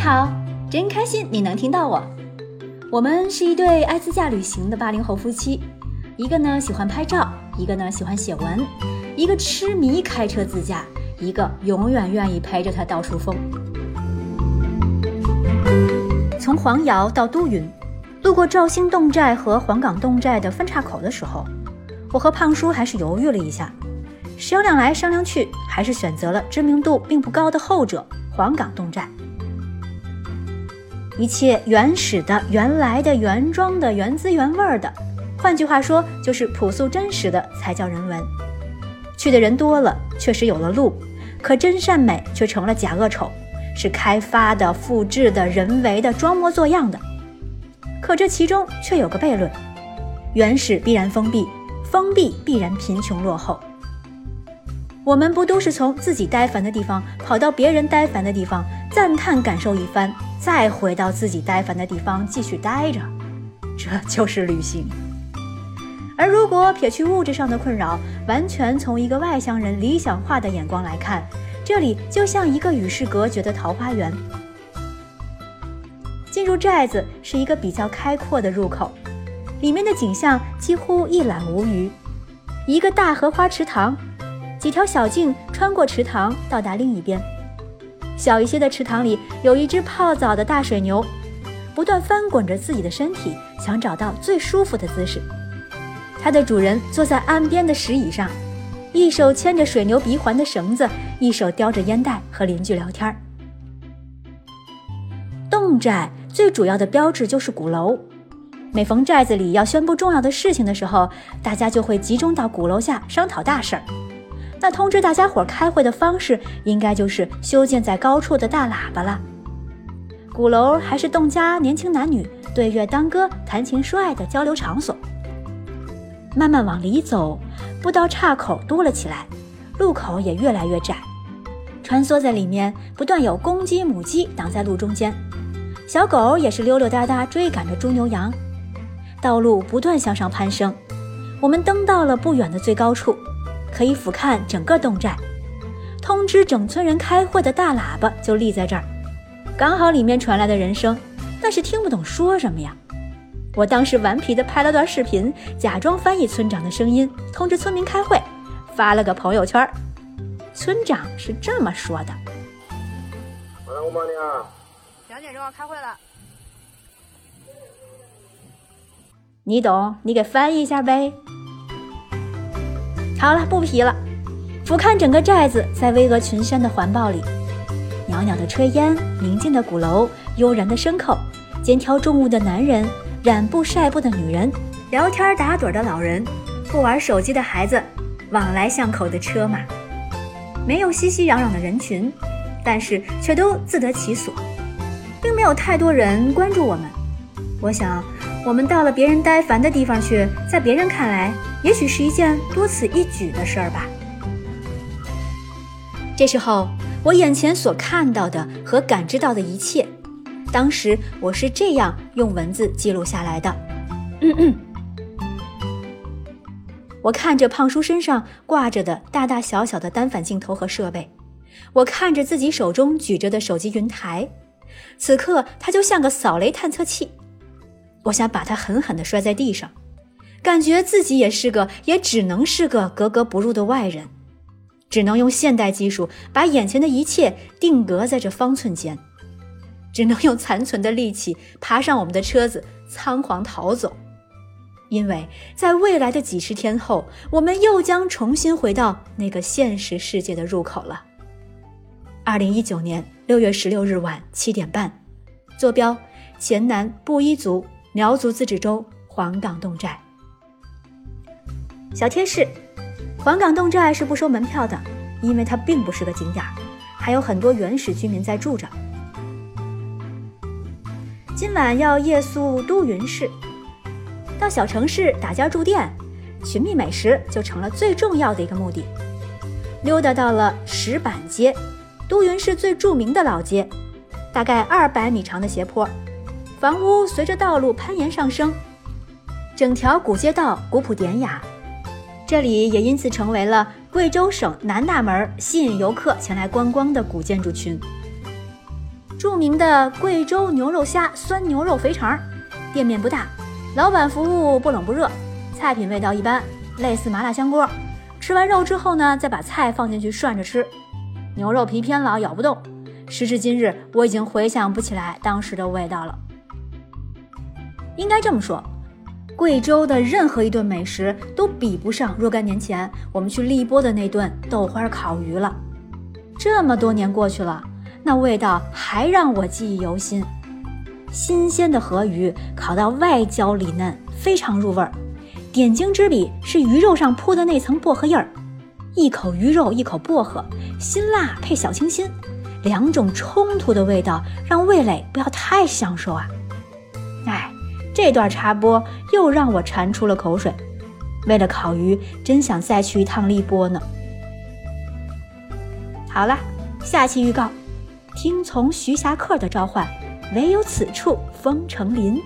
好，真开心你能听到我。我们是一对爱自驾旅行的八零后夫妻，一个呢喜欢拍照，一个呢喜欢写文，一个痴迷开车自驾，一个永远愿意陪着他到处疯。从黄瑶到都匀，路过肇兴侗寨和黄岗侗寨的分岔口的时候，我和胖叔还是犹豫了一下。商量来商量去，还是选择了知名度并不高的后者——黄岗侗寨。一切原始的、原来的、原装的、原汁原味的，换句话说，就是朴素真实的才叫人文。去的人多了，确实有了路，可真善美却成了假恶丑，是开发的、复制的、人为的、装模作样的。可这其中却有个悖论：原始必然封闭，封闭必然贫穷落后。我们不都是从自己呆烦的地方跑到别人呆烦的地方，赞叹感受一番，再回到自己呆烦的地方继续待着，这就是旅行。而如果撇去物质上的困扰，完全从一个外乡人理想化的眼光来看，这里就像一个与世隔绝的桃花源。进入寨子是一个比较开阔的入口，里面的景象几乎一览无余，一个大荷花池塘。几条小径穿过池塘，到达另一边。小一些的池塘里有一只泡澡的大水牛，不断翻滚着自己的身体，想找到最舒服的姿势。它的主人坐在岸边的石椅上，一手牵着水牛鼻环的绳子，一手叼着烟袋和邻居聊天儿。侗寨最主要的标志就是鼓楼，每逢寨子里要宣布重要的事情的时候，大家就会集中到鼓楼下商讨大事儿。那通知大家伙开会的方式，应该就是修建在高处的大喇叭了。鼓楼还是侗家年轻男女对月当歌、谈情说爱的交流场所。慢慢往里走，步道岔口多了起来，路口也越来越窄。穿梭在里面，不断有公鸡、母鸡挡在路中间，小狗也是溜溜达达追赶着猪牛羊。道路不断向上攀升，我们登到了不远的最高处。可以俯瞰整个侗寨，通知整村人开会的大喇叭就立在这儿，刚好里面传来的人声，但是听不懂说什么呀。我当时顽皮的拍了段视频，假装翻译村长的声音，通知村民开会，发了个朋友圈。村长是这么说的：“晚上我帮你啊，两点钟要开会了。你懂，你给翻译一下呗。”好了，不皮了。俯瞰整个寨子，在巍峨群山的环抱里，袅袅的炊烟，宁静的鼓楼，悠然的牲口，肩挑重物的男人，染布晒布的女人，聊天打盹的老人，不玩手机的孩子，往来巷口的车马，没有熙熙攘攘的人群，但是却都自得其所，并没有太多人关注我们。我想，我们到了别人呆烦的地方去，在别人看来。也许是一件多此一举的事儿吧。这时候，我眼前所看到的和感知到的一切，当时我是这样用文字记录下来的。嗯嗯。我看着胖叔身上挂着的大大小小的单反镜头和设备，我看着自己手中举着的手机云台，此刻它就像个扫雷探测器，我想把它狠狠地摔在地上。感觉自己也是个，也只能是个格格不入的外人，只能用现代技术把眼前的一切定格在这方寸间，只能用残存的力气爬上我们的车子，仓皇逃走，因为在未来的几十天后，我们又将重新回到那个现实世界的入口了。二零一九年六月十六日晚七点半，坐标：黔南布依族苗族自治州黄岗侗寨。小贴士：黄岗侗寨是不收门票的，因为它并不是个景点，还有很多原始居民在住着。今晚要夜宿都匀市，到小城市打家住店，寻觅美食就成了最重要的一个目的。溜达到了石板街，都匀市最著名的老街，大概二百米长的斜坡，房屋随着道路攀岩上升，整条古街道古朴典雅。这里也因此成为了贵州省南大门吸引游客前来观光的古建筑群。著名的贵州牛肉虾酸牛肉肥肠，店面不大，老板服务不冷不热，菜品味道一般，类似麻辣香锅。吃完肉之后呢，再把菜放进去涮着吃。牛肉皮偏老，咬不动。时至今日，我已经回想不起来当时的味道了。应该这么说，贵州的任何一顿美食都比不上若干年前我们去荔波的那顿豆花烤鱼了。这么多年过去了。那味道还让我记忆犹新，新鲜的河鱼烤到外焦里嫩，非常入味儿。点睛之笔是鱼肉上铺的那层薄荷叶儿，一口鱼肉一口薄荷，辛辣配小清新，两种冲突的味道让味蕾不要太享受啊！这段插播又让我馋出了口水。为了烤鱼，真想再去一趟荔波呢。好了，下期预告。听从徐霞客的召唤，唯有此处风成林。